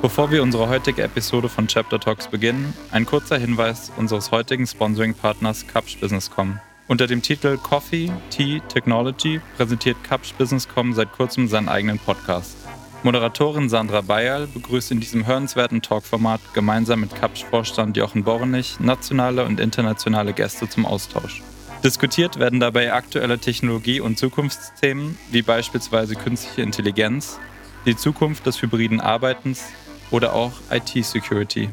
Bevor wir unsere heutige Episode von Chapter Talks beginnen, ein kurzer Hinweis unseres heutigen Sponsoring-Partners Capsch Businesscom. Unter dem Titel Coffee, Tea, Technology präsentiert Capsch Businesscom seit kurzem seinen eigenen Podcast. Moderatorin Sandra Bayerl begrüßt in diesem hörenswerten Talkformat gemeinsam mit Kapsch-Vorstand Jochen Bornich nationale und internationale Gäste zum Austausch. Diskutiert werden dabei aktuelle Technologie- und Zukunftsthemen wie beispielsweise künstliche Intelligenz, die Zukunft des hybriden Arbeitens oder auch IT-Security.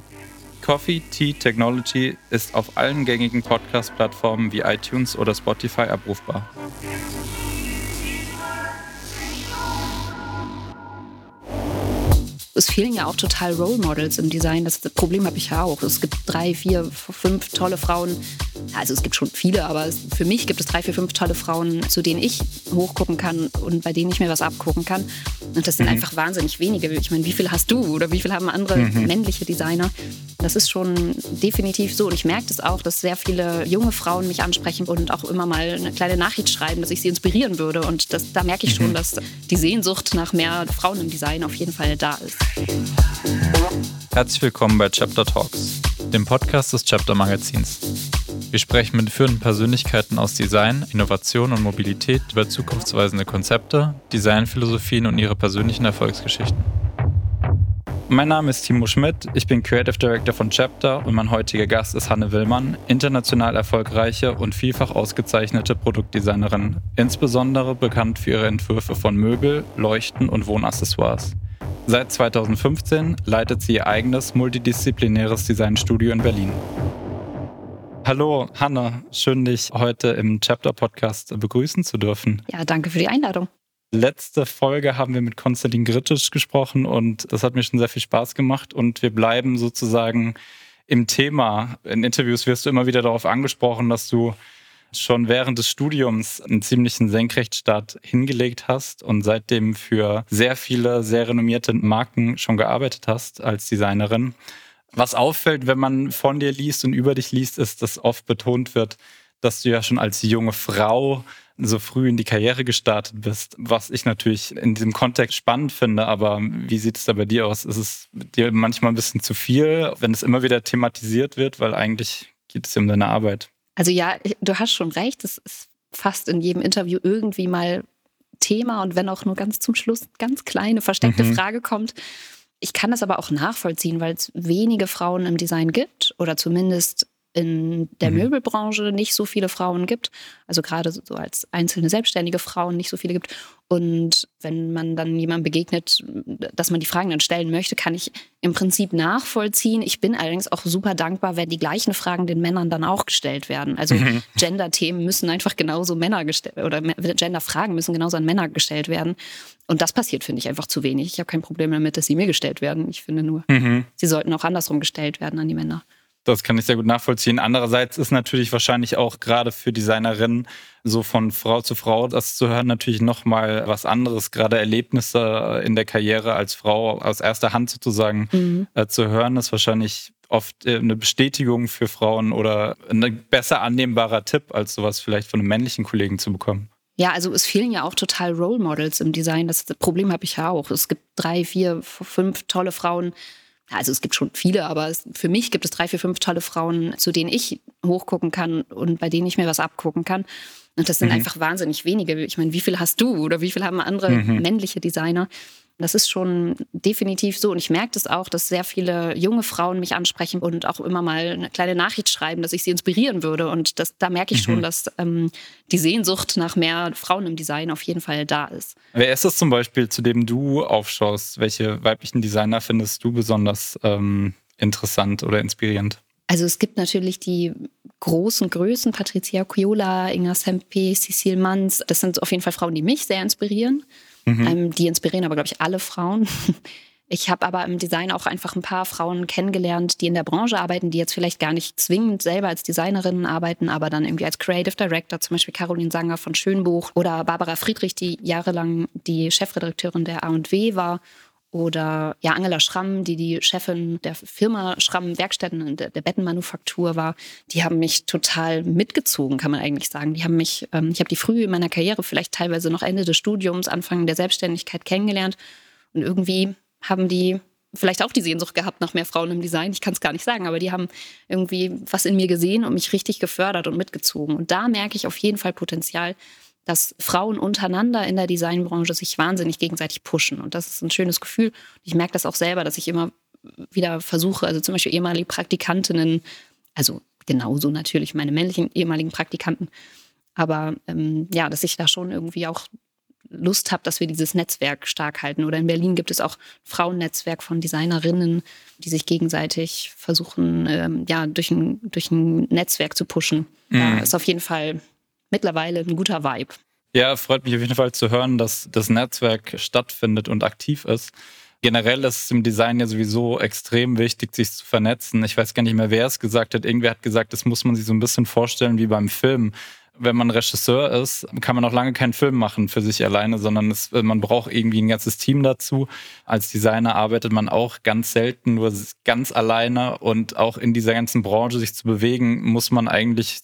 Coffee Tea Technology ist auf allen gängigen Podcast-Plattformen wie iTunes oder Spotify abrufbar. Es fehlen ja auch total Role Models im Design. Das Problem habe ich ja auch. Es gibt drei, vier, fünf tolle Frauen. Also es gibt schon viele, aber für mich gibt es drei, vier, fünf tolle Frauen, zu denen ich hochgucken kann und bei denen ich mir was abgucken kann. Und das sind mhm. einfach wahnsinnig wenige. Ich meine, wie viel hast du oder wie viel haben andere mhm. männliche Designer? Das ist schon definitiv so. Und ich merke das auch, dass sehr viele junge Frauen mich ansprechen und auch immer mal eine kleine Nachricht schreiben, dass ich sie inspirieren würde. Und das, da merke ich schon, mhm. dass die Sehnsucht nach mehr Frauen im Design auf jeden Fall da ist. Herzlich willkommen bei Chapter Talks, dem Podcast des Chapter Magazins. Wir sprechen mit führenden Persönlichkeiten aus Design, Innovation und Mobilität über zukunftsweisende Konzepte, Designphilosophien und ihre persönlichen Erfolgsgeschichten. Mein Name ist Timo Schmidt, ich bin Creative Director von Chapter und mein heutiger Gast ist Hanne Willmann, international erfolgreiche und vielfach ausgezeichnete Produktdesignerin, insbesondere bekannt für ihre Entwürfe von Möbel, Leuchten und Wohnaccessoires. Seit 2015 leitet sie ihr eigenes multidisziplinäres Designstudio in Berlin. Hallo, Hanna. Schön, dich heute im Chapter-Podcast begrüßen zu dürfen. Ja, danke für die Einladung. Letzte Folge haben wir mit Konstantin Grittisch gesprochen und das hat mir schon sehr viel Spaß gemacht und wir bleiben sozusagen im Thema. In Interviews wirst du immer wieder darauf angesprochen, dass du schon während des Studiums einen ziemlichen Senkrechtstart hingelegt hast und seitdem für sehr viele sehr renommierte Marken schon gearbeitet hast als Designerin. Was auffällt, wenn man von dir liest und über dich liest, ist, dass oft betont wird, dass du ja schon als junge Frau so früh in die Karriere gestartet bist, was ich natürlich in diesem Kontext spannend finde. Aber wie sieht es da bei dir aus? Ist es dir manchmal ein bisschen zu viel, wenn es immer wieder thematisiert wird, weil eigentlich geht es ja um deine Arbeit? Also ja, du hast schon recht. Es ist fast in jedem Interview irgendwie mal Thema und wenn auch nur ganz zum Schluss ganz kleine versteckte mhm. Frage kommt. Ich kann das aber auch nachvollziehen, weil es wenige Frauen im Design gibt oder zumindest in der mhm. Möbelbranche nicht so viele Frauen gibt, also gerade so als einzelne selbstständige Frauen nicht so viele gibt. Und wenn man dann jemandem begegnet, dass man die Fragen dann stellen möchte, kann ich im Prinzip nachvollziehen. Ich bin allerdings auch super dankbar, wenn die gleichen Fragen den Männern dann auch gestellt werden. Also mhm. Gender-Themen müssen einfach genauso Männer gestellt oder Gender-Fragen müssen genauso an Männer gestellt werden. Und das passiert, finde ich, einfach zu wenig. Ich habe kein Problem damit, dass sie mir gestellt werden. Ich finde nur, mhm. sie sollten auch andersrum gestellt werden an die Männer. Das kann ich sehr gut nachvollziehen. Andererseits ist natürlich wahrscheinlich auch gerade für Designerinnen so von Frau zu Frau das zu hören natürlich nochmal was anderes. Gerade Erlebnisse in der Karriere als Frau aus erster Hand sozusagen mhm. äh, zu hören, ist wahrscheinlich oft äh, eine Bestätigung für Frauen oder ein besser annehmbarer Tipp, als sowas vielleicht von einem männlichen Kollegen zu bekommen. Ja, also es fehlen ja auch total Role Models im Design. Das Problem habe ich ja auch. Es gibt drei, vier, fünf tolle Frauen, also es gibt schon viele, aber für mich gibt es drei, vier, fünf tolle Frauen, zu denen ich hochgucken kann und bei denen ich mir was abgucken kann. Und das sind mhm. einfach wahnsinnig wenige. Ich meine, wie viel hast du oder wie viel haben andere mhm. männliche Designer? Das ist schon definitiv so. Und ich merke das auch, dass sehr viele junge Frauen mich ansprechen und auch immer mal eine kleine Nachricht schreiben, dass ich sie inspirieren würde. Und das, da merke ich mhm. schon, dass ähm, die Sehnsucht nach mehr Frauen im Design auf jeden Fall da ist. Wer ist es zum Beispiel, zu dem du aufschaust? Welche weiblichen Designer findest du besonders ähm, interessant oder inspirierend? Also es gibt natürlich die großen Größen, Patricia Ciola, Inga Sempe, Cecile Manns. Das sind auf jeden Fall Frauen, die mich sehr inspirieren. Mhm. Ähm, die inspirieren aber, glaube ich, alle Frauen. Ich habe aber im Design auch einfach ein paar Frauen kennengelernt, die in der Branche arbeiten, die jetzt vielleicht gar nicht zwingend selber als Designerinnen arbeiten, aber dann irgendwie als Creative Director, zum Beispiel Caroline Sanger von Schönbuch oder Barbara Friedrich, die jahrelang die Chefredakteurin der A&W war oder ja, Angela Schramm, die die Chefin der Firma Schramm Werkstätten der, der Bettenmanufaktur war, die haben mich total mitgezogen, kann man eigentlich sagen. Die haben mich, ähm, ich habe die früh in meiner Karriere, vielleicht teilweise noch Ende des Studiums, Anfang der Selbstständigkeit kennengelernt und irgendwie haben die vielleicht auch die Sehnsucht gehabt nach mehr Frauen im Design. Ich kann es gar nicht sagen, aber die haben irgendwie was in mir gesehen und mich richtig gefördert und mitgezogen. Und da merke ich auf jeden Fall Potenzial, dass Frauen untereinander in der Designbranche sich wahnsinnig gegenseitig pushen. Und das ist ein schönes Gefühl. Ich merke das auch selber, dass ich immer wieder versuche, also zum Beispiel ehemalige Praktikantinnen, also genauso natürlich meine männlichen ehemaligen Praktikanten, aber ähm, ja, dass ich da schon irgendwie auch Lust habe, dass wir dieses Netzwerk stark halten. Oder in Berlin gibt es auch ein Frauennetzwerk von Designerinnen, die sich gegenseitig versuchen, ähm, ja, durch ein, durch ein Netzwerk zu pushen. Mhm. Da ist auf jeden Fall mittlerweile ein guter Vibe. Ja, freut mich auf jeden Fall zu hören, dass das Netzwerk stattfindet und aktiv ist. Generell ist es im Design ja sowieso extrem wichtig, sich zu vernetzen. Ich weiß gar nicht mehr, wer es gesagt hat. Irgendwer hat gesagt, das muss man sich so ein bisschen vorstellen wie beim Film. Wenn man Regisseur ist, kann man noch lange keinen Film machen für sich alleine, sondern es, man braucht irgendwie ein ganzes Team dazu. Als Designer arbeitet man auch ganz selten nur ganz alleine und auch in dieser ganzen Branche sich zu bewegen, muss man eigentlich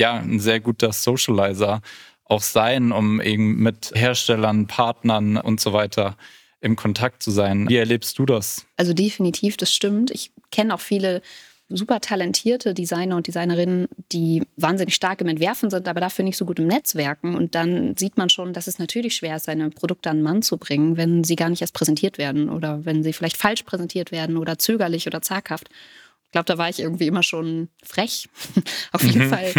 ja, ein sehr guter Socializer auch sein, um eben mit Herstellern, Partnern und so weiter im Kontakt zu sein. Wie erlebst du das? Also definitiv, das stimmt. Ich kenne auch viele super talentierte Designer und Designerinnen, die wahnsinnig stark im Entwerfen sind, aber dafür nicht so gut im Netzwerken. Und dann sieht man schon, dass es natürlich schwer ist, seine Produkte an den Mann zu bringen, wenn sie gar nicht erst präsentiert werden oder wenn sie vielleicht falsch präsentiert werden oder zögerlich oder zaghaft. Ich glaube, da war ich irgendwie immer schon frech. Auf jeden mhm. Fall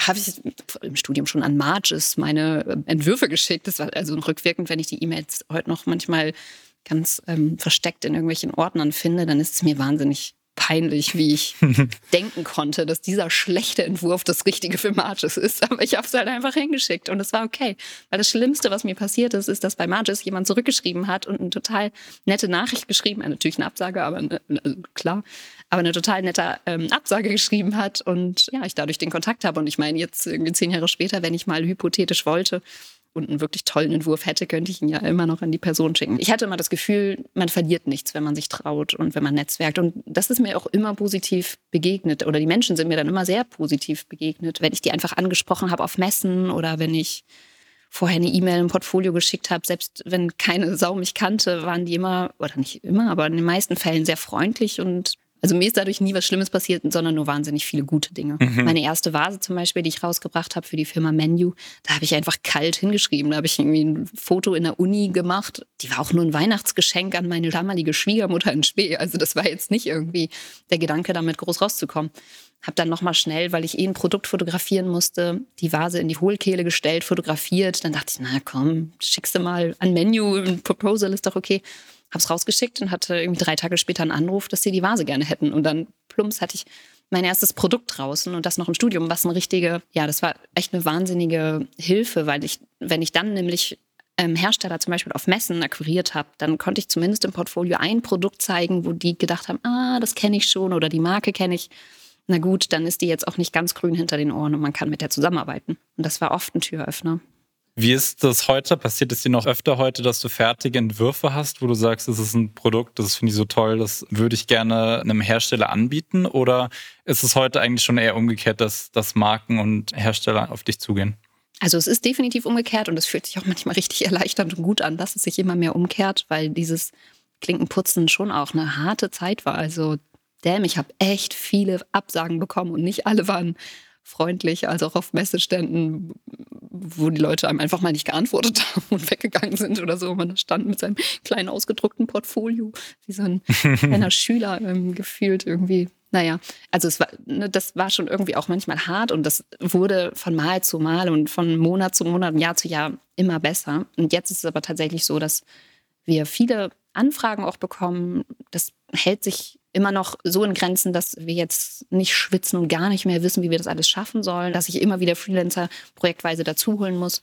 habe ich im Studium schon an Marges meine ähm, Entwürfe geschickt. Das war also rückwirkend, wenn ich die E-Mails heute noch manchmal ganz ähm, versteckt in irgendwelchen Ordnern finde, dann ist es mir wahnsinnig peinlich, wie ich denken konnte, dass dieser schlechte Entwurf das Richtige für Marges ist. Aber ich habe es halt einfach hingeschickt und es war okay. Weil das Schlimmste, was mir passiert ist, ist, dass bei Marges jemand zurückgeschrieben hat und eine total nette Nachricht geschrieben, hat. natürlich eine Absage, aber ne, also klar, aber eine total nette ähm, Absage geschrieben hat und ja, ich dadurch den Kontakt habe. Und ich meine, jetzt irgendwie zehn Jahre später, wenn ich mal hypothetisch wollte, und einen wirklich tollen Entwurf hätte, könnte ich ihn ja immer noch an die Person schicken. Ich hatte immer das Gefühl, man verliert nichts, wenn man sich traut und wenn man netzwerkt. Und das ist mir auch immer positiv begegnet. Oder die Menschen sind mir dann immer sehr positiv begegnet, wenn ich die einfach angesprochen habe auf Messen oder wenn ich vorher eine E-Mail, ein Portfolio geschickt habe. Selbst wenn keine Sau mich kannte, waren die immer, oder nicht immer, aber in den meisten Fällen sehr freundlich und also mir ist dadurch nie was Schlimmes passiert, sondern nur wahnsinnig viele gute Dinge. Mhm. Meine erste Vase zum Beispiel, die ich rausgebracht habe für die Firma Menu, da habe ich einfach kalt hingeschrieben. Da habe ich irgendwie ein Foto in der Uni gemacht. Die war auch nur ein Weihnachtsgeschenk an meine damalige Schwiegermutter in Spee. Also das war jetzt nicht irgendwie der Gedanke, damit groß rauszukommen. Hab dann nochmal schnell, weil ich eh ein Produkt fotografieren musste, die Vase in die Hohlkehle gestellt, fotografiert. Dann dachte ich, na komm, schickst du mal ein Menu, ein Proposal ist doch okay habe es rausgeschickt und hatte irgendwie drei Tage später einen Anruf, dass sie die Vase gerne hätten. Und dann plumps hatte ich mein erstes Produkt draußen und das noch im Studium, was eine richtige, ja, das war echt eine wahnsinnige Hilfe, weil ich, wenn ich dann nämlich ähm, Hersteller zum Beispiel auf Messen akquiriert habe, dann konnte ich zumindest im Portfolio ein Produkt zeigen, wo die gedacht haben, ah, das kenne ich schon oder die Marke kenne ich. Na gut, dann ist die jetzt auch nicht ganz grün hinter den Ohren und man kann mit der zusammenarbeiten. Und das war oft ein Türöffner. Wie ist das heute? Passiert es dir noch öfter heute, dass du fertige Entwürfe hast, wo du sagst, das ist ein Produkt, das finde ich so toll, das würde ich gerne einem Hersteller anbieten? Oder ist es heute eigentlich schon eher umgekehrt, dass, dass Marken und Hersteller auf dich zugehen? Also es ist definitiv umgekehrt und es fühlt sich auch manchmal richtig erleichternd und gut an, dass es sich immer mehr umkehrt, weil dieses Klinkenputzen schon auch eine harte Zeit war. Also damn, ich habe echt viele Absagen bekommen und nicht alle waren freundlich, also auch auf Messeständen, wo die Leute einem einfach mal nicht geantwortet haben und weggegangen sind oder so. Man stand mit seinem kleinen ausgedruckten Portfolio, wie so ein kleiner Schüler ähm, gefühlt irgendwie. Naja, also es war, ne, das war schon irgendwie auch manchmal hart und das wurde von Mal zu Mal und von Monat zu Monat, Jahr zu Jahr immer besser. Und jetzt ist es aber tatsächlich so, dass wir viele Anfragen auch bekommen. Das hält sich immer noch so in Grenzen, dass wir jetzt nicht schwitzen und gar nicht mehr wissen, wie wir das alles schaffen sollen, dass ich immer wieder Freelancer projektweise dazuholen muss.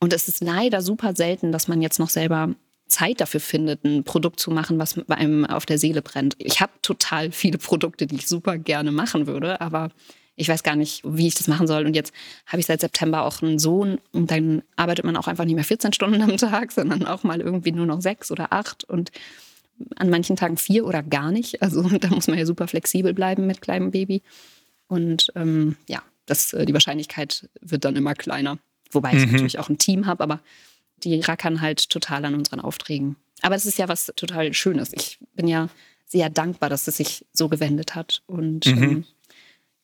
Und es ist leider super selten, dass man jetzt noch selber Zeit dafür findet, ein Produkt zu machen, was einem auf der Seele brennt. Ich habe total viele Produkte, die ich super gerne machen würde, aber ich weiß gar nicht, wie ich das machen soll. Und jetzt habe ich seit September auch einen Sohn und dann arbeitet man auch einfach nicht mehr 14 Stunden am Tag, sondern auch mal irgendwie nur noch sechs oder acht und an manchen Tagen vier oder gar nicht. Also da muss man ja super flexibel bleiben mit kleinem Baby. Und ähm, ja, das, äh, die Wahrscheinlichkeit wird dann immer kleiner. Wobei ich mhm. natürlich auch ein Team habe, aber die rackern halt total an unseren Aufträgen. Aber es ist ja was total Schönes. Ich bin ja sehr dankbar, dass es sich so gewendet hat. Und mhm. ähm,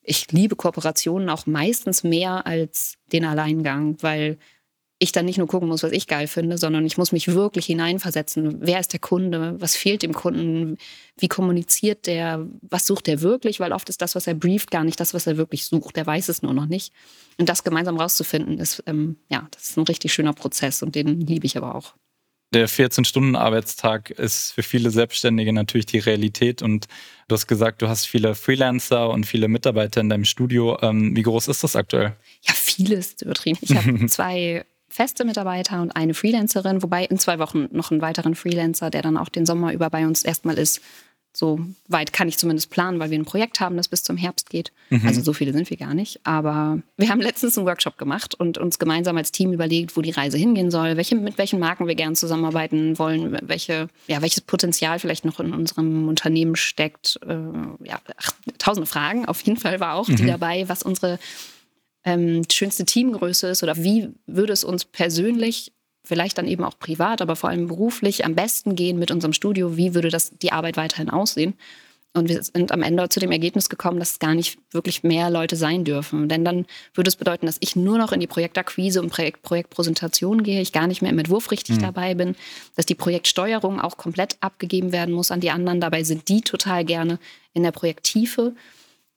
ich liebe Kooperationen auch meistens mehr als den Alleingang, weil ich dann nicht nur gucken muss, was ich geil finde, sondern ich muss mich wirklich hineinversetzen. Wer ist der Kunde? Was fehlt dem Kunden? Wie kommuniziert der? Was sucht er wirklich? Weil oft ist das, was er brieft, gar nicht das, was er wirklich sucht. Der weiß es nur noch nicht. Und das gemeinsam rauszufinden, ist, ähm, ja, das ist ein richtig schöner Prozess und den liebe ich aber auch. Der 14-Stunden-Arbeitstag ist für viele Selbstständige natürlich die Realität. Und du hast gesagt, du hast viele Freelancer und viele Mitarbeiter in deinem Studio. Ähm, wie groß ist das aktuell? Ja, vieles übertrieben. Ich habe zwei feste Mitarbeiter und eine Freelancerin, wobei in zwei Wochen noch einen weiteren Freelancer, der dann auch den Sommer über bei uns erstmal ist. So weit kann ich zumindest planen, weil wir ein Projekt haben, das bis zum Herbst geht. Mhm. Also so viele sind wir gar nicht. Aber wir haben letztens einen Workshop gemacht und uns gemeinsam als Team überlegt, wo die Reise hingehen soll, welche, mit welchen Marken wir gerne zusammenarbeiten wollen, welche, ja, welches Potenzial vielleicht noch in unserem Unternehmen steckt. Äh, ja, ach, tausende Fragen auf jeden Fall war auch mhm. die dabei, was unsere ähm, schönste Teamgröße ist oder wie würde es uns persönlich, vielleicht dann eben auch privat, aber vor allem beruflich am besten gehen mit unserem Studio, wie würde das die Arbeit weiterhin aussehen? Und wir sind am Ende zu dem Ergebnis gekommen, dass es gar nicht wirklich mehr Leute sein dürfen. Denn dann würde es bedeuten, dass ich nur noch in die Projektakquise und Projekt Projektpräsentation gehe, ich gar nicht mehr im Entwurf richtig mhm. dabei bin, dass die Projektsteuerung auch komplett abgegeben werden muss an die anderen. Dabei sind die total gerne in der Projekttiefe.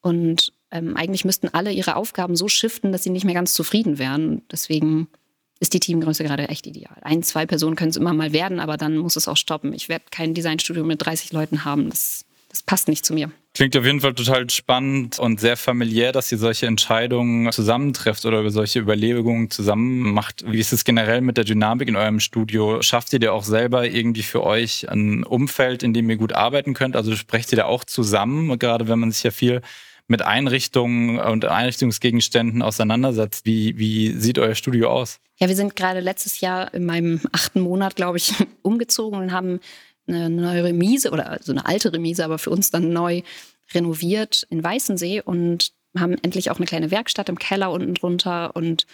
Und ähm, eigentlich müssten alle ihre Aufgaben so shiften, dass sie nicht mehr ganz zufrieden wären. Deswegen ist die Teamgröße gerade echt ideal. Ein, zwei Personen können es immer mal werden, aber dann muss es auch stoppen. Ich werde kein Designstudio mit 30 Leuten haben. Das, das passt nicht zu mir. Klingt auf jeden Fall total spannend und sehr familiär, dass ihr solche Entscheidungen zusammentrefft oder über solche Überlegungen zusammen macht. Wie ist es generell mit der Dynamik in eurem Studio? Schafft ihr dir auch selber irgendwie für euch ein Umfeld, in dem ihr gut arbeiten könnt? Also sprecht ihr da auch zusammen, gerade wenn man sich ja viel mit Einrichtungen und Einrichtungsgegenständen auseinandersetzt. Wie, wie sieht euer Studio aus? Ja, wir sind gerade letztes Jahr in meinem achten Monat, glaube ich, umgezogen und haben eine neue Remise oder so eine alte Remise, aber für uns dann neu renoviert in Weißensee und haben endlich auch eine kleine Werkstatt im Keller unten drunter und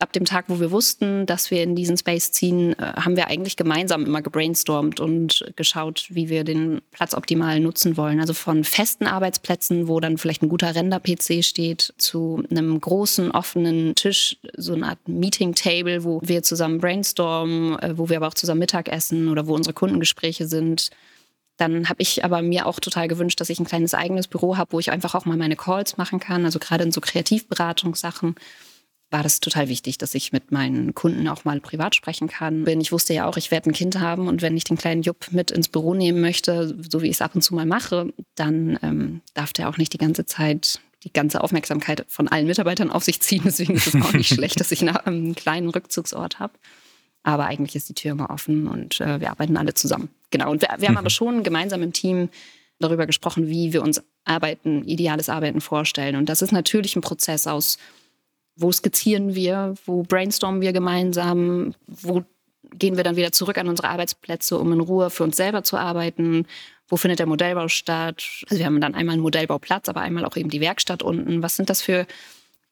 ab dem Tag, wo wir wussten, dass wir in diesen Space ziehen, äh, haben wir eigentlich gemeinsam immer gebrainstormt und geschaut, wie wir den Platz optimal nutzen wollen. Also von festen Arbeitsplätzen, wo dann vielleicht ein guter Render-PC steht, zu einem großen offenen Tisch, so eine Art Meeting-Table, wo wir zusammen brainstormen, äh, wo wir aber auch zusammen Mittag essen oder wo unsere Kundengespräche sind. Dann habe ich aber mir auch total gewünscht, dass ich ein kleines eigenes Büro habe, wo ich einfach auch mal meine Calls machen kann, also gerade in so Kreativberatungssachen war das total wichtig, dass ich mit meinen Kunden auch mal privat sprechen kann. Denn ich wusste ja auch, ich werde ein Kind haben und wenn ich den kleinen Jupp mit ins Büro nehmen möchte, so wie ich es ab und zu mal mache, dann ähm, darf der auch nicht die ganze Zeit die ganze Aufmerksamkeit von allen Mitarbeitern auf sich ziehen. Deswegen ist es auch nicht schlecht, dass ich einen kleinen Rückzugsort habe. Aber eigentlich ist die Tür immer offen und äh, wir arbeiten alle zusammen. Genau. Und wir, wir haben mhm. aber schon gemeinsam im Team darüber gesprochen, wie wir uns Arbeiten, ideales Arbeiten vorstellen. Und das ist natürlich ein Prozess aus wo skizzieren wir, wo brainstormen wir gemeinsam, wo gehen wir dann wieder zurück an unsere Arbeitsplätze, um in Ruhe für uns selber zu arbeiten, wo findet der Modellbau statt. Also wir haben dann einmal einen Modellbauplatz, aber einmal auch eben die Werkstatt unten. Was sind das für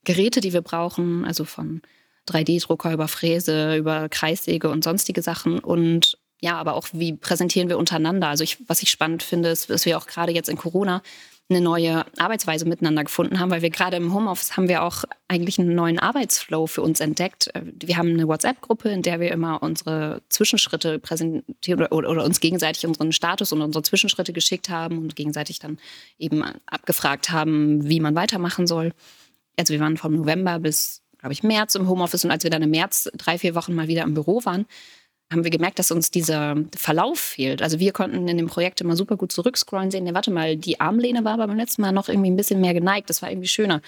Geräte, die wir brauchen? Also von 3D-Drucker über Fräse, über Kreissäge und sonstige Sachen. Und ja, aber auch, wie präsentieren wir untereinander? Also ich, was ich spannend finde, ist, dass wir auch gerade jetzt in Corona eine neue Arbeitsweise miteinander gefunden haben, weil wir gerade im Homeoffice haben wir auch eigentlich einen neuen Arbeitsflow für uns entdeckt. Äh, wir haben eine WhatsApp-Gruppe, in der wir immer unsere Zwischenschritte präsentieren oder, oder, oder, uns gegenseitig unseren Status und unsere Zwischenschritte geschickt haben und gegenseitig dann eben abgefragt haben, wie man weitermachen soll. Also wir waren vom November bis, glaube ich, März im Homeoffice und als wir dann im März drei, vier Wochen mal wieder im Büro waren, haben wir gemerkt, dass uns dieser Verlauf fehlt. Also wir konnten in dem Projekt immer super gut zurückscrollen, sehen, ja, warte mal, die Armlehne war aber beim letzten Mal noch irgendwie ein bisschen mehr geneigt. Das war irgendwie schöner.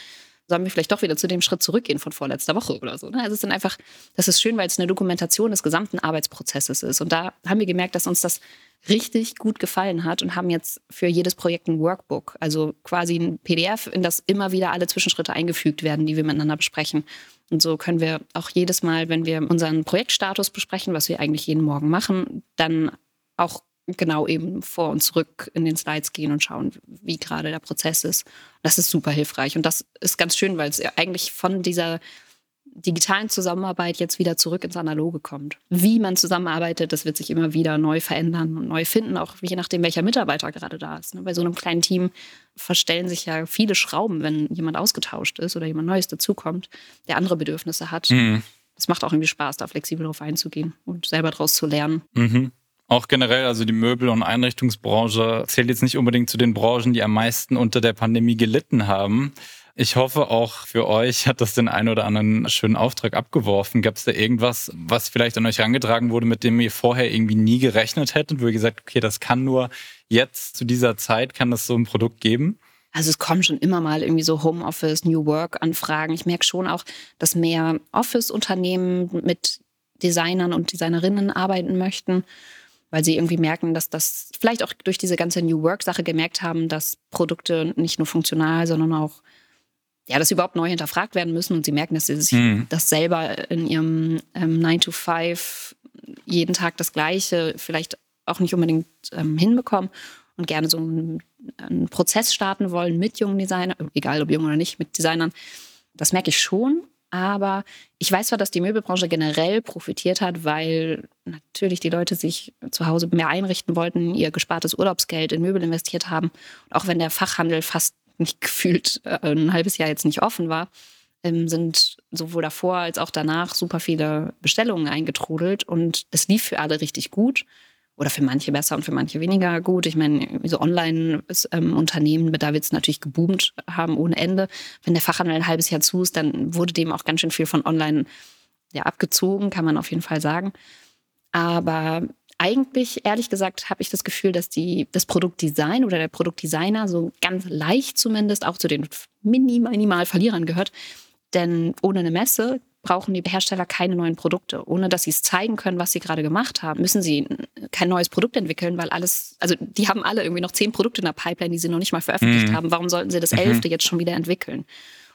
Sollen wir vielleicht doch wieder zu dem Schritt zurückgehen von vorletzter Woche oder so. Ne? Also es ist dann einfach, das ist schön, weil es eine Dokumentation des gesamten Arbeitsprozesses ist. Und da haben wir gemerkt, dass uns das richtig gut gefallen hat und haben jetzt für jedes Projekt ein Workbook, also quasi ein PDF, in das immer wieder alle Zwischenschritte eingefügt werden, die wir miteinander besprechen. Und so können wir auch jedes Mal, wenn wir unseren Projektstatus besprechen, was wir eigentlich jeden Morgen machen, dann auch genau eben vor und zurück in den Slides gehen und schauen, wie gerade der Prozess ist. Das ist super hilfreich und das ist ganz schön, weil es eigentlich von dieser digitalen Zusammenarbeit jetzt wieder zurück ins Analoge kommt. Wie man zusammenarbeitet, das wird sich immer wieder neu verändern und neu finden, auch je nachdem, welcher Mitarbeiter gerade da ist. Ne? Bei so einem kleinen Team verstellen sich ja viele Schrauben, wenn jemand ausgetauscht ist oder jemand Neues dazukommt, der andere Bedürfnisse hat. Mhm. Das macht auch irgendwie Spaß, da flexibel drauf einzugehen und selber daraus zu lernen. Mhm. Auch generell, also die Möbel- und Einrichtungsbranche zählt jetzt nicht unbedingt zu den Branchen, die am meisten unter der Pandemie gelitten haben. Ich hoffe auch für euch hat das den einen oder anderen schönen Auftrag abgeworfen. Gab es da irgendwas, was vielleicht an euch herangetragen wurde, mit dem ihr vorher irgendwie nie gerechnet hättet, wo ihr gesagt, okay, das kann nur jetzt zu dieser Zeit, kann das so ein Produkt geben? Also es kommen schon immer mal irgendwie so Homeoffice, New Work Anfragen. Ich merke schon auch, dass mehr Office-Unternehmen mit Designern und Designerinnen arbeiten möchten, weil sie irgendwie merken, dass das vielleicht auch durch diese ganze New Work-Sache gemerkt haben, dass Produkte nicht nur funktional, sondern auch ja, dass sie überhaupt neu hinterfragt werden müssen und sie merken, dass sie sich mhm. das selber in ihrem ähm, 9 to 5 jeden Tag das Gleiche vielleicht auch nicht unbedingt ähm, hinbekommen und gerne so einen, einen, Prozess starten wollen mit jungen Designern, egal ob jung oder nicht, mit Designern. Das merke ich schon. Aber ich weiß zwar, dass die Möbelbranche generell profitiert hat, weil natürlich die Leute sich zu Hause mehr einrichten wollten, ihr gespartes Urlaubsgeld in Möbel investiert haben. Und auch wenn der Fachhandel fast nicht gefühlt äh, ein halbes Jahr jetzt nicht offen war, ähm, sind sowohl davor als auch danach super viele Bestellungen eingetrudelt und es lief für alle richtig gut oder für manche besser und für manche weniger gut. Ich meine, so Online-Unternehmen, ähm, da wird es natürlich geboomt haben ohne Ende. Wenn der Fachhandel ein halbes Jahr zu ist, dann wurde dem auch ganz schön viel von Online ja, abgezogen, kann man auf jeden Fall sagen. Aber eigentlich, ehrlich gesagt, habe ich das Gefühl, dass die, das Produktdesign oder der Produktdesigner so ganz leicht zumindest auch zu den minimal Verlierern gehört. Denn ohne eine Messe brauchen die Hersteller keine neuen Produkte. Ohne dass sie es zeigen können, was sie gerade gemacht haben, müssen sie kein neues Produkt entwickeln, weil alles, also die haben alle irgendwie noch zehn Produkte in der Pipeline, die sie noch nicht mal veröffentlicht mhm. haben. Warum sollten sie das mhm. elfte jetzt schon wieder entwickeln?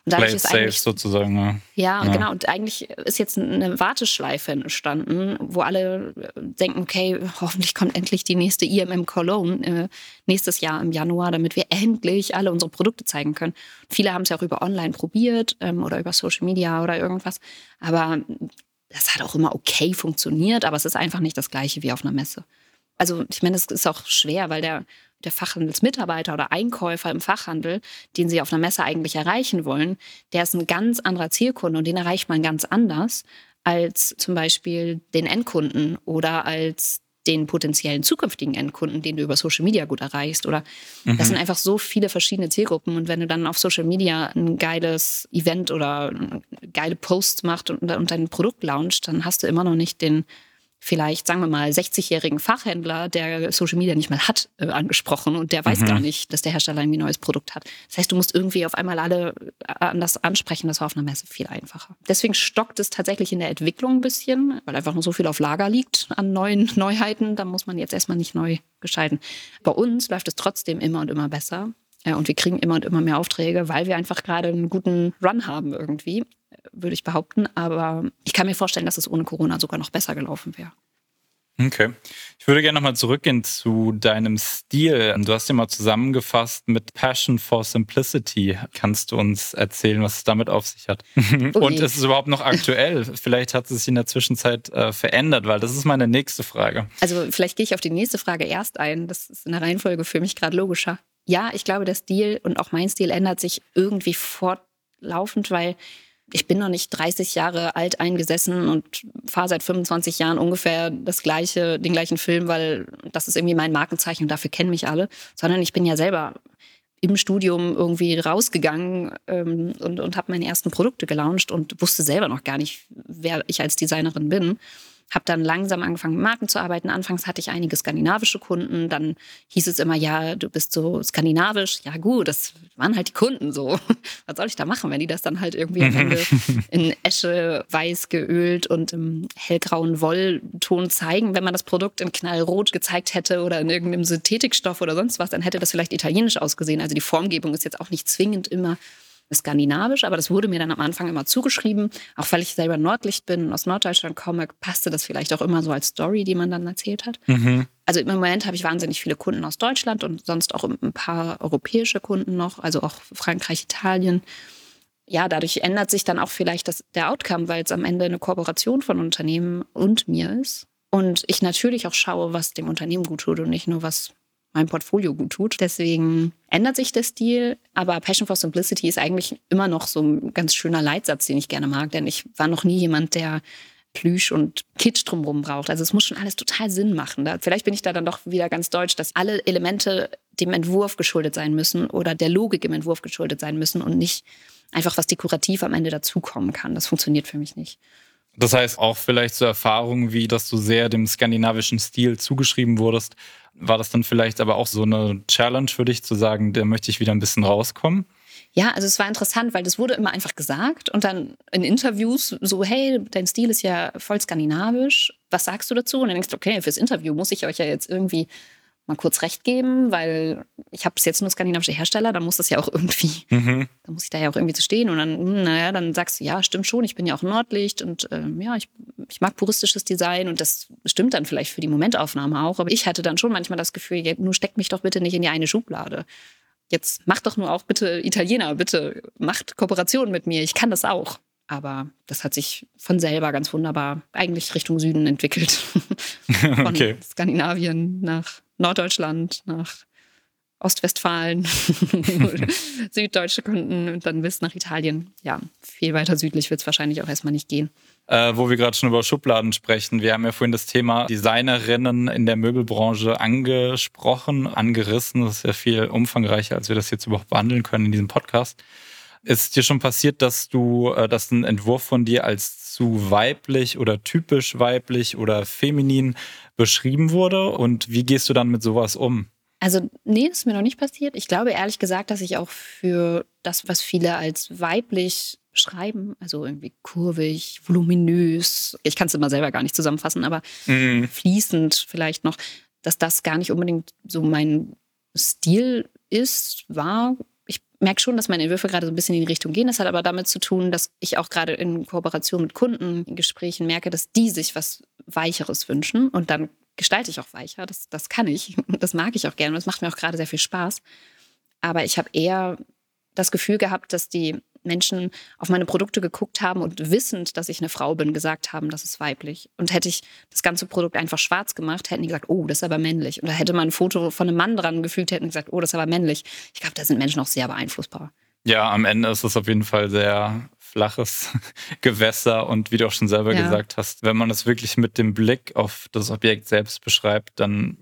Und dadurch ist eigentlich sozusagen. Ja. ja, ja, genau. Und eigentlich ist jetzt eine Warteschleife entstanden, wo alle denken, okay, hoffentlich kommt endlich die nächste IMM Cologne äh, nächstes Jahr im Januar, damit wir endlich alle unsere Produkte zeigen können. Viele haben es ja auch über Online probiert ähm, oder über Social Media oder irgendwas. Aber das hat auch immer okay funktioniert, aber es ist einfach nicht das gleiche wie auf einer Messe. Also ich meine, es ist auch schwer, weil der der Fachhandelsmitarbeiter oder Einkäufer im Fachhandel, den sie auf einer Messe eigentlich erreichen wollen, der ist ein ganz anderer Zielkunde und den erreicht man ganz anders als zum Beispiel den Endkunden oder als den potenziellen zukünftigen Endkunden, den du über Social Media gut erreichst. Oder mhm. das sind einfach so viele verschiedene Zielgruppen. Und wenn du dann auf Social Media ein geiles Event oder geile Posts machst und, und dein Produkt launcht, dann hast du immer noch nicht den vielleicht, sagen wir mal, 60-jährigen Fachhändler, der Social Media nicht mal hat, äh, angesprochen und der weiß mhm. gar nicht, dass der Hersteller irgendwie ein neues Produkt hat. Das heißt, du musst irgendwie auf einmal alle äh, anders ansprechen. Das war auf einer Messe viel einfacher. Deswegen stockt es tatsächlich in der Entwicklung ein bisschen, weil einfach nur so viel auf Lager liegt an neuen Neuheiten. Da muss man jetzt erstmal nicht neu gestalten. Bei uns läuft es trotzdem immer und immer besser. Und wir kriegen immer und immer mehr Aufträge, weil wir einfach gerade einen guten Run haben irgendwie würde ich behaupten. Aber ich kann mir vorstellen, dass es ohne Corona sogar noch besser gelaufen wäre. Okay. Ich würde gerne nochmal zurückgehen zu deinem Stil. Du hast ja mal zusammengefasst mit Passion for Simplicity. Kannst du uns erzählen, was es damit auf sich hat? Okay. Und ist es überhaupt noch aktuell? vielleicht hat es sich in der Zwischenzeit äh, verändert, weil das ist meine nächste Frage. Also vielleicht gehe ich auf die nächste Frage erst ein. Das ist in der Reihenfolge für mich gerade logischer. Ja, ich glaube, der Stil und auch mein Stil ändert sich irgendwie fortlaufend, weil ich bin noch nicht 30 Jahre alt eingesessen und fahre seit 25 Jahren ungefähr das gleiche, den gleichen Film, weil das ist irgendwie mein Markenzeichen und dafür kennen mich alle, sondern ich bin ja selber im Studium irgendwie rausgegangen ähm, und, und habe meine ersten Produkte gelauncht und wusste selber noch gar nicht, wer ich als Designerin bin habe dann langsam angefangen, mit Marken zu arbeiten. Anfangs hatte ich einige skandinavische Kunden. Dann hieß es immer, ja, du bist so skandinavisch. Ja, gut, das waren halt die Kunden so. Was soll ich da machen, wenn die das dann halt irgendwie am Ende in Esche weiß geölt und im hellgrauen Wollton zeigen? Wenn man das Produkt in knallrot gezeigt hätte oder in irgendeinem Synthetikstoff oder sonst was, dann hätte das vielleicht italienisch ausgesehen. Also die Formgebung ist jetzt auch nicht zwingend immer skandinavisch, aber das wurde mir dann am Anfang immer zugeschrieben. Auch weil ich selber Nordlicht bin und aus Norddeutschland komme, passte das vielleicht auch immer so als Story, die man dann erzählt hat. Mhm. Also im Moment habe ich wahnsinnig viele Kunden aus Deutschland und sonst auch ein paar europäische Kunden noch, also auch Frankreich, Italien. ja, dadurch ändert sich dann auch vielleicht das, der Outcome, weil es am Ende eine Kooperation von Unternehmen und mir ist. Und ich natürlich auch schaue, was dem Unternehmen gut tut und nicht nur, was meinem Portfolio gut tut. Deswegen ändert sich der Stil, aber Passion for Simplicity ist eigentlich immer noch so ein ganz schöner Leitsatz, den ich gerne mag, denn ich war noch nie jemand, der Plüsch und Kitsch drumherum braucht. Also es muss schon alles total Sinn machen. Vielleicht bin ich da dann doch wieder ganz deutsch, dass alle Elemente dem Entwurf geschuldet sein müssen oder der Logik im Entwurf geschuldet sein müssen und nicht einfach was dekorativ am Ende dazukommen kann. Das funktioniert für mich nicht. Das heißt auch vielleicht so Erfahrungen wie, dass du sehr dem skandinavischen Stil zugeschrieben wurdest. War das dann vielleicht aber auch so eine Challenge für dich zu sagen, da möchte ich wieder ein bisschen rauskommen? Ja, also es war interessant, weil das wurde immer einfach gesagt und dann in Interviews so, hey, dein Stil ist ja voll skandinavisch, was sagst du dazu? Und dann denkst du, okay, fürs Interview muss ich euch ja jetzt irgendwie mal kurz recht geben, weil ich habe es jetzt nur skandinavische Hersteller, dann muss das ja auch irgendwie, mhm. dann muss ich da ja auch irgendwie zu stehen und dann, hm, naja, dann sagst du, ja, stimmt schon, ich bin ja auch Nordlicht und ähm, ja, ich, ich mag puristisches Design und das stimmt dann vielleicht für die Momentaufnahme auch, aber ich hatte dann schon manchmal das Gefühl, nur steckt mich doch bitte nicht in die eine Schublade jetzt macht doch nur auch bitte Italiener, bitte macht Kooperation mit mir, ich kann das auch. Aber das hat sich von selber ganz wunderbar eigentlich Richtung Süden entwickelt. von okay. Skandinavien nach Norddeutschland, nach Ostwestfalen, süddeutsche Kunden und dann bis nach Italien. Ja, viel weiter südlich wird es wahrscheinlich auch erstmal nicht gehen. Äh, wo wir gerade schon über Schubladen sprechen. Wir haben ja vorhin das Thema Designerinnen in der Möbelbranche angesprochen, angerissen. Das ist ja viel umfangreicher, als wir das jetzt überhaupt behandeln können in diesem Podcast. Ist dir schon passiert, dass du, äh, dass ein Entwurf von dir als zu weiblich oder typisch weiblich oder feminin beschrieben wurde? Und wie gehst du dann mit sowas um? Also, nee, das ist mir noch nicht passiert. Ich glaube ehrlich gesagt, dass ich auch für das, was viele als weiblich schreiben, also irgendwie kurvig, voluminös, ich kann es immer selber gar nicht zusammenfassen, aber mhm. fließend vielleicht noch, dass das gar nicht unbedingt so mein Stil ist, war. Merke schon, dass meine Entwürfe gerade so ein bisschen in die Richtung gehen. Das hat aber damit zu tun, dass ich auch gerade in Kooperation mit Kunden in Gesprächen merke, dass die sich was Weicheres wünschen und dann gestalte ich auch weicher. Das, das kann ich. Das mag ich auch gerne. Das macht mir auch gerade sehr viel Spaß. Aber ich habe eher das Gefühl gehabt, dass die Menschen auf meine Produkte geguckt haben und wissend, dass ich eine Frau bin, gesagt haben, das ist weiblich. Und hätte ich das ganze Produkt einfach schwarz gemacht, hätten die gesagt, oh, das ist aber männlich. Und da hätte man ein Foto von einem Mann dran gefügt, hätten gesagt, oh, das ist aber männlich. Ich glaube, da sind Menschen auch sehr beeinflussbar. Ja, am Ende ist es auf jeden Fall sehr flaches Gewässer und wie du auch schon selber ja. gesagt hast, wenn man es wirklich mit dem Blick auf das Objekt selbst beschreibt, dann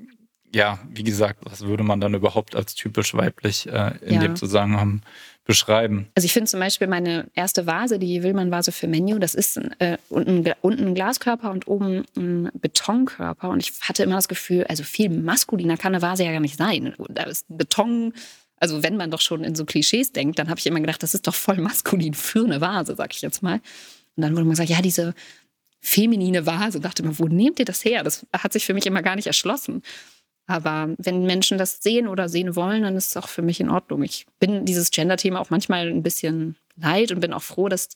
ja, wie gesagt, was würde man dann überhaupt als typisch weiblich äh, in ja. dem Zusammenhang beschreiben? Also ich finde zum Beispiel meine erste Vase, die Willmann-Vase für Menu, das ist äh, unten, unten ein Glaskörper und oben ein Betonkörper. Und ich hatte immer das Gefühl, also viel maskuliner kann eine Vase ja gar nicht sein. Da ist Beton also wenn man doch schon in so Klischees denkt, dann habe ich immer gedacht, das ist doch voll maskulin für eine Vase, sag ich jetzt mal. Und dann wurde man gesagt, ja, diese feminine Vase. Und dachte mir, wo nehmt ihr das her? Das hat sich für mich immer gar nicht erschlossen. Aber wenn Menschen das sehen oder sehen wollen, dann ist es auch für mich in Ordnung. Ich bin dieses Gender-Thema auch manchmal ein bisschen leid und bin auch froh, dass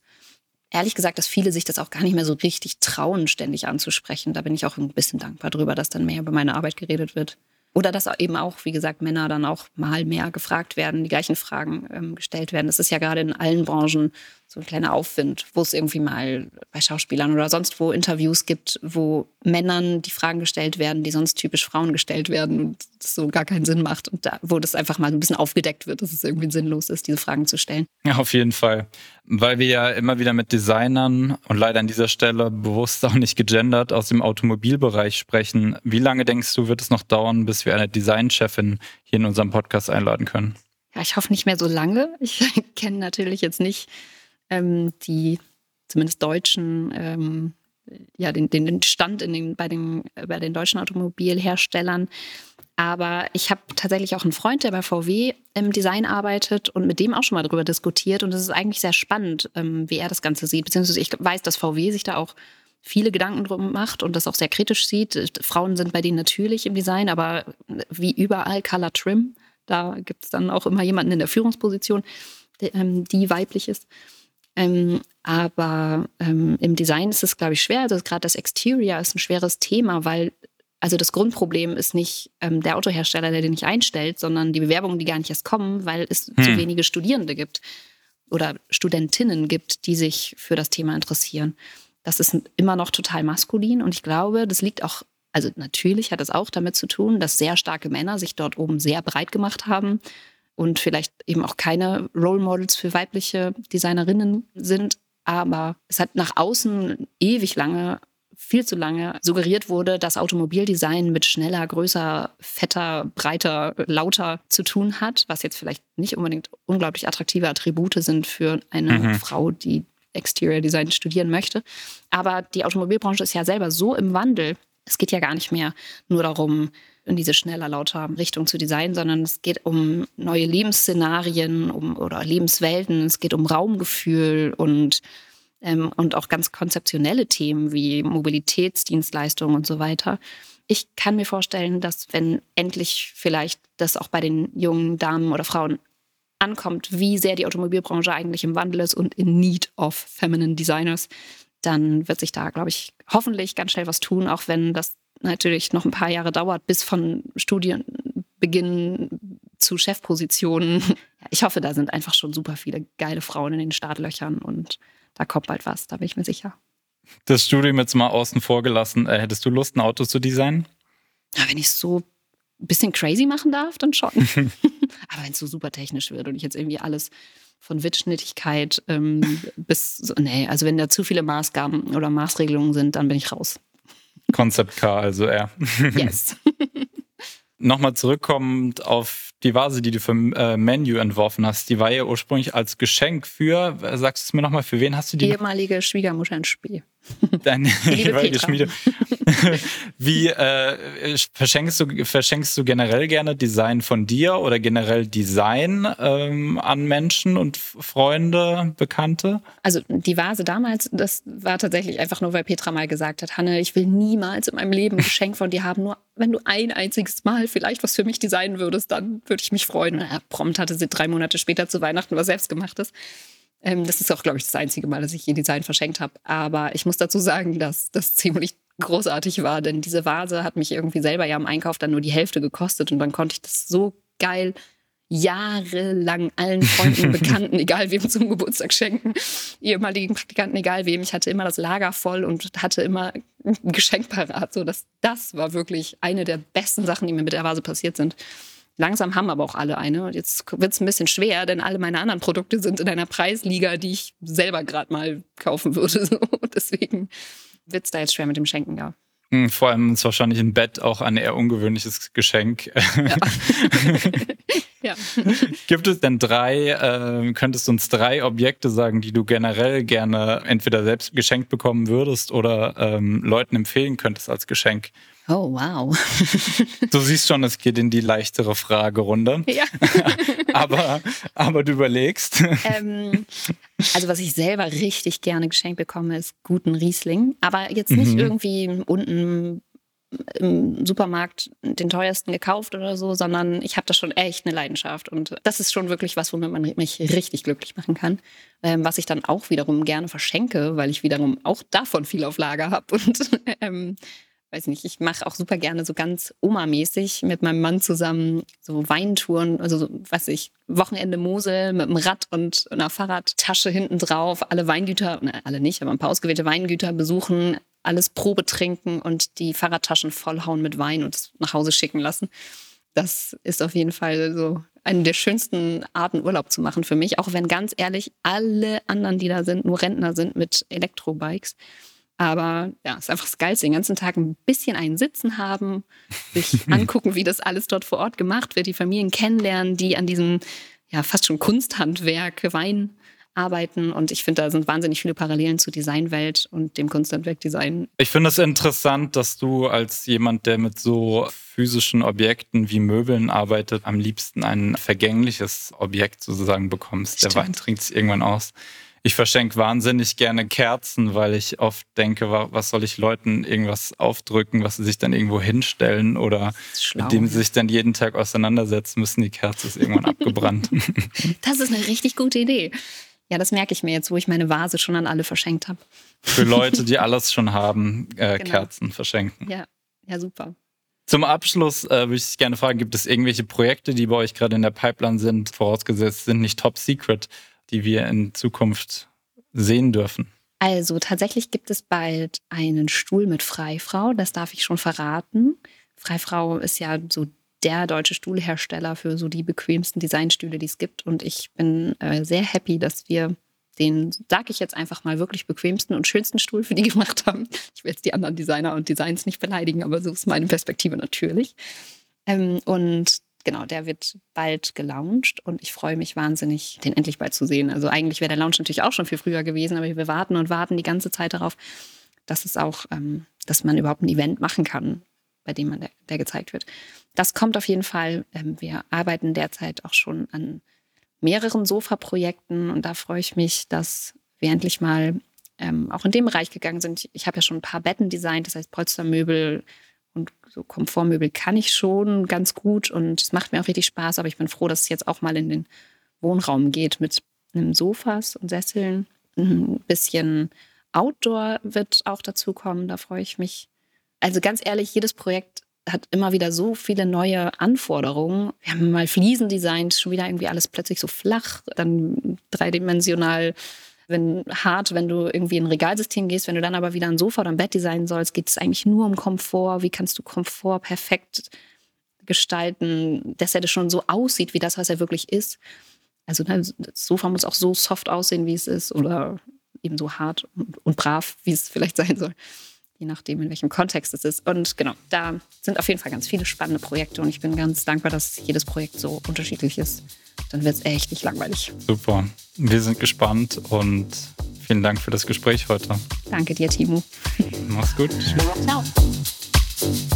ehrlich gesagt, dass viele sich das auch gar nicht mehr so richtig trauen, ständig anzusprechen. Da bin ich auch ein bisschen dankbar drüber, dass dann mehr über meine Arbeit geredet wird. Oder dass eben auch, wie gesagt, Männer dann auch mal mehr gefragt werden, die gleichen Fragen ähm, gestellt werden. Das ist ja gerade in allen Branchen so ein kleiner Aufwind, wo es irgendwie mal bei Schauspielern oder sonst wo Interviews gibt, wo Männern die Fragen gestellt werden, die sonst typisch Frauen gestellt werden und das so gar keinen Sinn macht. Und da, wo das einfach mal ein bisschen aufgedeckt wird, dass es irgendwie sinnlos ist, diese Fragen zu stellen. Ja, auf jeden Fall. Weil wir ja immer wieder mit Designern und leider an dieser Stelle bewusst auch nicht gegendert aus dem Automobilbereich sprechen. Wie lange denkst du, wird es noch dauern, bis wir eine Designchefin hier in unserem Podcast einladen können? Ja, ich hoffe nicht mehr so lange. Ich kenne natürlich jetzt nicht ähm, die zumindest deutschen, ähm, ja, den, den Stand in den, bei, den, bei den deutschen Automobilherstellern. Aber ich habe tatsächlich auch einen Freund, der bei VW im Design arbeitet und mit dem auch schon mal darüber diskutiert. Und es ist eigentlich sehr spannend, ähm, wie er das Ganze sieht. Beziehungsweise ich weiß, dass VW sich da auch viele Gedanken drum macht und das auch sehr kritisch sieht. Frauen sind bei denen natürlich im Design, aber wie überall Color Trim. Da gibt es dann auch immer jemanden in der Führungsposition, die, ähm, die weiblich ist. Ähm, aber ähm, im Design ist es, glaube ich, schwer. Also gerade das Exterior ist ein schweres Thema, weil also das Grundproblem ist nicht ähm, der Autohersteller, der den nicht einstellt, sondern die Bewerbungen, die gar nicht erst kommen, weil es hm. zu wenige Studierende gibt. oder Studentinnen gibt, die sich für das Thema interessieren. Das ist immer noch total maskulin und ich glaube, das liegt auch, also natürlich hat es auch damit zu tun, dass sehr starke Männer sich dort oben sehr breit gemacht haben und vielleicht eben auch keine Role Models für weibliche Designerinnen sind. Aber es hat nach außen ewig lange viel zu lange suggeriert wurde, dass Automobildesign mit schneller, größer, fetter, breiter, lauter zu tun hat, was jetzt vielleicht nicht unbedingt unglaublich attraktive Attribute sind für eine mhm. Frau, die Exterior Design studieren möchte. Aber die Automobilbranche ist ja selber so im Wandel. Es geht ja gar nicht mehr nur darum, in diese schneller, lauter Richtung zu designen, sondern es geht um neue Lebensszenarien um, oder Lebenswelten. Es geht um Raumgefühl und ähm, und auch ganz konzeptionelle Themen wie Mobilitätsdienstleistungen und so weiter. Ich kann mir vorstellen, dass wenn endlich vielleicht das auch bei den jungen Damen oder Frauen ankommt, wie sehr die Automobilbranche eigentlich im Wandel ist und in need of feminine designers, dann wird sich da, glaube ich, hoffentlich ganz schnell was tun, auch wenn das natürlich noch ein paar Jahre dauert, bis von Studienbeginn zu Chefpositionen. Ich hoffe, da sind einfach schon super viele geile Frauen in den Startlöchern und da kommt bald was, da bin ich mir sicher. Das Studium jetzt mal außen vor gelassen. Äh, hättest du Lust, ein Auto zu designen? Ja, wenn ich es so ein bisschen crazy machen darf, dann schon. Aber wenn es so super technisch wird und ich jetzt irgendwie alles von Wittschnittigkeit ähm, bis, so, nee, also wenn da zu viele Maßgaben oder Maßregelungen sind, dann bin ich raus. Concept Car also eher. Yes. Nochmal zurückkommend auf die Vase, die du für äh, Menu entworfen hast, die war ja ursprünglich als Geschenk für, sagst du es mir nochmal, für wen hast du die? Ehemalige Schwiegermutter in Spee. Deine ehemalige Schmiede. Wie äh, verschenkst, du, verschenkst du generell gerne Design von dir oder generell Design ähm, an Menschen und Freunde, Bekannte? Also die Vase damals, das war tatsächlich einfach nur, weil Petra mal gesagt hat, Hanne, ich will niemals in meinem Leben ein Geschenk von dir haben, nur wenn du ein einziges Mal vielleicht was für mich designen würdest, dann würde ich mich freuen. Und prompt hatte sie drei Monate später zu Weihnachten was selbstgemachtes. Ähm, das ist auch, glaube ich, das einzige Mal, dass ich ihr Design verschenkt habe. Aber ich muss dazu sagen, dass das ziemlich großartig war, denn diese Vase hat mich irgendwie selber ja im Einkauf dann nur die Hälfte gekostet und dann konnte ich das so geil jahrelang allen Freunden, Bekannten, egal wem zum Geburtstag schenken, ehemaligen Praktikanten, egal wem. Ich hatte immer das Lager voll und hatte immer ein Geschenk parat. So, das, das war wirklich eine der besten Sachen, die mir mit der Vase passiert sind. Langsam haben aber auch alle eine. Jetzt wird es ein bisschen schwer, denn alle meine anderen Produkte sind in einer Preisliga, die ich selber gerade mal kaufen würde. So. Deswegen wird es da jetzt schwer mit dem Schenken, ja. Hm, vor allem ist wahrscheinlich ein Bett auch ein eher ungewöhnliches Geschenk. Ja. ja. Gibt es denn drei, äh, könntest du uns drei Objekte sagen, die du generell gerne entweder selbst geschenkt bekommen würdest oder ähm, Leuten empfehlen könntest als Geschenk? Oh, wow. du siehst schon, es geht in die leichtere Fragerunde. Ja. aber, aber du überlegst. Ähm, also, was ich selber richtig gerne geschenkt bekomme, ist guten Riesling. Aber jetzt nicht mhm. irgendwie unten im Supermarkt den teuersten gekauft oder so, sondern ich habe da schon echt eine Leidenschaft. Und das ist schon wirklich was, womit man mich richtig glücklich machen kann. Ähm, was ich dann auch wiederum gerne verschenke, weil ich wiederum auch davon viel auf Lager habe. Und ähm, weiß nicht, ich mache auch super gerne so ganz Oma-mäßig mit meinem Mann zusammen so Weintouren, also so, was ich, Wochenende Mosel mit einem Rad und einer Fahrradtasche hinten drauf, alle Weingüter, ne, alle nicht, aber ein paar ausgewählte Weingüter besuchen, alles Probe trinken und die Fahrradtaschen vollhauen mit Wein und nach Hause schicken lassen. Das ist auf jeden Fall so eine der schönsten Arten, Urlaub zu machen für mich, auch wenn ganz ehrlich alle anderen, die da sind, nur Rentner sind mit Elektrobikes. Aber ja, es ist einfach das Geilste, den ganzen Tag ein bisschen einen Sitzen haben, sich angucken, wie das alles dort vor Ort gemacht wird, die Familien kennenlernen, die an diesem ja fast schon Kunsthandwerk, Wein arbeiten. Und ich finde, da sind wahnsinnig viele Parallelen zur Designwelt und dem Kunsthandwerkdesign. Ich finde es interessant, dass du als jemand, der mit so physischen Objekten wie Möbeln arbeitet, am liebsten ein vergängliches Objekt sozusagen bekommst. Stimmt. Der Wein trinkt es irgendwann aus ich verschenke wahnsinnig gerne Kerzen, weil ich oft denke, was soll ich Leuten irgendwas aufdrücken, was sie sich dann irgendwo hinstellen oder mit dem sie sich dann jeden Tag auseinandersetzen müssen. Die Kerze ist irgendwann abgebrannt. Das ist eine richtig gute Idee. Ja, das merke ich mir jetzt, wo ich meine Vase schon an alle verschenkt habe. Für Leute, die alles schon haben, äh, genau. Kerzen verschenken. Ja, ja, super. Zum Abschluss äh, würde ich gerne fragen, gibt es irgendwelche Projekte, die bei euch gerade in der Pipeline sind, vorausgesetzt sind nicht top secret, die wir in Zukunft sehen dürfen? Also tatsächlich gibt es bald einen Stuhl mit Freifrau, das darf ich schon verraten. Freifrau ist ja so der deutsche Stuhlhersteller für so die bequemsten Designstühle, die es gibt. Und ich bin äh, sehr happy, dass wir den, sage ich jetzt einfach mal, wirklich bequemsten und schönsten Stuhl für die gemacht haben. Ich will jetzt die anderen Designer und Designs nicht beleidigen, aber so ist meine Perspektive natürlich. Ähm, und genau, der wird bald gelauncht und ich freue mich wahnsinnig, den endlich bald zu sehen. Also eigentlich wäre der Launch natürlich auch schon viel früher gewesen, aber wir warten und warten die ganze Zeit darauf, dass es auch, ähm, dass man überhaupt ein Event machen kann, bei dem man der, der gezeigt wird. Das kommt auf jeden Fall. Ähm, wir arbeiten derzeit auch schon an mehreren Sofa-Projekten und da freue ich mich, dass wir endlich mal ähm, auch in dem Bereich gegangen sind. Ich habe ja schon ein paar Betten designt, das heißt Polstermöbel und so Komfortmöbel kann ich schon ganz gut und es macht mir auch richtig Spaß, aber ich bin froh, dass es jetzt auch mal in den Wohnraum geht mit einem Sofas und Sesseln. Ein bisschen Outdoor wird auch dazu kommen, da freue ich mich. Also ganz ehrlich, jedes Projekt hat immer wieder so viele neue Anforderungen. Wir haben mal Fliesen designt, schon wieder irgendwie alles plötzlich so flach, dann dreidimensional, wenn hart, wenn du irgendwie in ein Regalsystem gehst, wenn du dann aber wieder ein Sofa oder ein Bett designen sollst, geht es eigentlich nur um Komfort. Wie kannst du Komfort perfekt gestalten, dass er das schon so aussieht, wie das, was er wirklich ist. Also ne, das Sofa muss auch so soft aussehen, wie es ist, oder eben so hart und, und brav, wie es vielleicht sein soll je nachdem, in welchem Kontext es ist. Und genau, da sind auf jeden Fall ganz viele spannende Projekte und ich bin ganz dankbar, dass jedes Projekt so unterschiedlich ist. Dann wird es echt nicht langweilig. Super. Wir sind gespannt und vielen Dank für das Gespräch heute. Danke dir, Timo. Mach's gut. Ciao.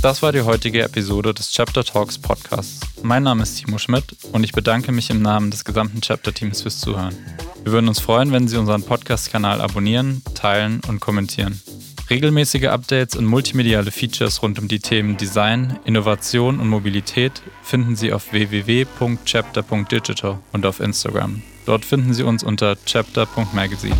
Das war die heutige Episode des Chapter Talks Podcasts. Mein Name ist Timo Schmidt und ich bedanke mich im Namen des gesamten Chapter-Teams fürs Zuhören. Wir würden uns freuen, wenn Sie unseren Podcast-Kanal abonnieren, teilen und kommentieren. Regelmäßige Updates und multimediale Features rund um die Themen Design, Innovation und Mobilität finden Sie auf www.chapter.digital und auf Instagram. Dort finden Sie uns unter chapter.magazine.